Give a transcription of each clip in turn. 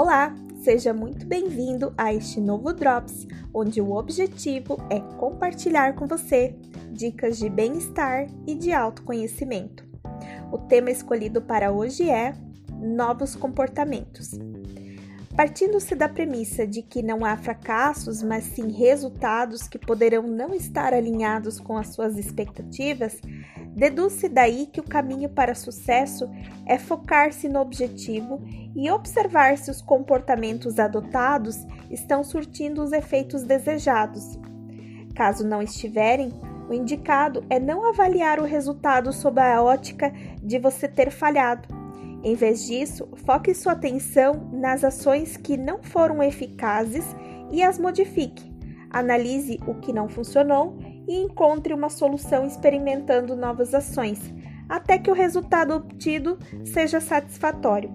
Olá, seja muito bem-vindo a este novo Drops, onde o objetivo é compartilhar com você dicas de bem-estar e de autoconhecimento. O tema escolhido para hoje é Novos Comportamentos. Partindo-se da premissa de que não há fracassos, mas sim resultados que poderão não estar alinhados com as suas expectativas, deduz-se daí que o caminho para sucesso é focar-se no objetivo e observar se os comportamentos adotados estão surtindo os efeitos desejados. Caso não estiverem, o indicado é não avaliar o resultado sob a ótica de você ter falhado em vez disso, foque sua atenção nas ações que não foram eficazes e as modifique. Analise o que não funcionou e encontre uma solução experimentando novas ações, até que o resultado obtido seja satisfatório.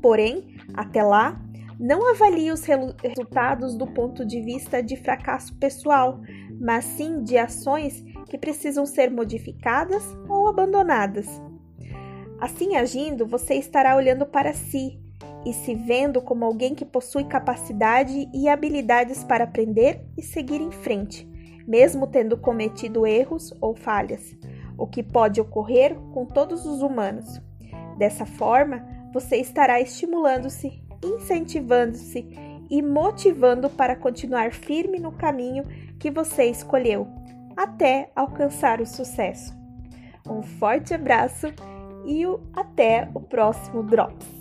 Porém, até lá, não avalie os resultados do ponto de vista de fracasso pessoal, mas sim de ações que precisam ser modificadas ou abandonadas. Assim agindo, você estará olhando para si e se vendo como alguém que possui capacidade e habilidades para aprender e seguir em frente, mesmo tendo cometido erros ou falhas, o que pode ocorrer com todos os humanos. Dessa forma, você estará estimulando-se, incentivando-se e motivando para continuar firme no caminho que você escolheu, até alcançar o sucesso. Um forte abraço! E até o próximo Drops.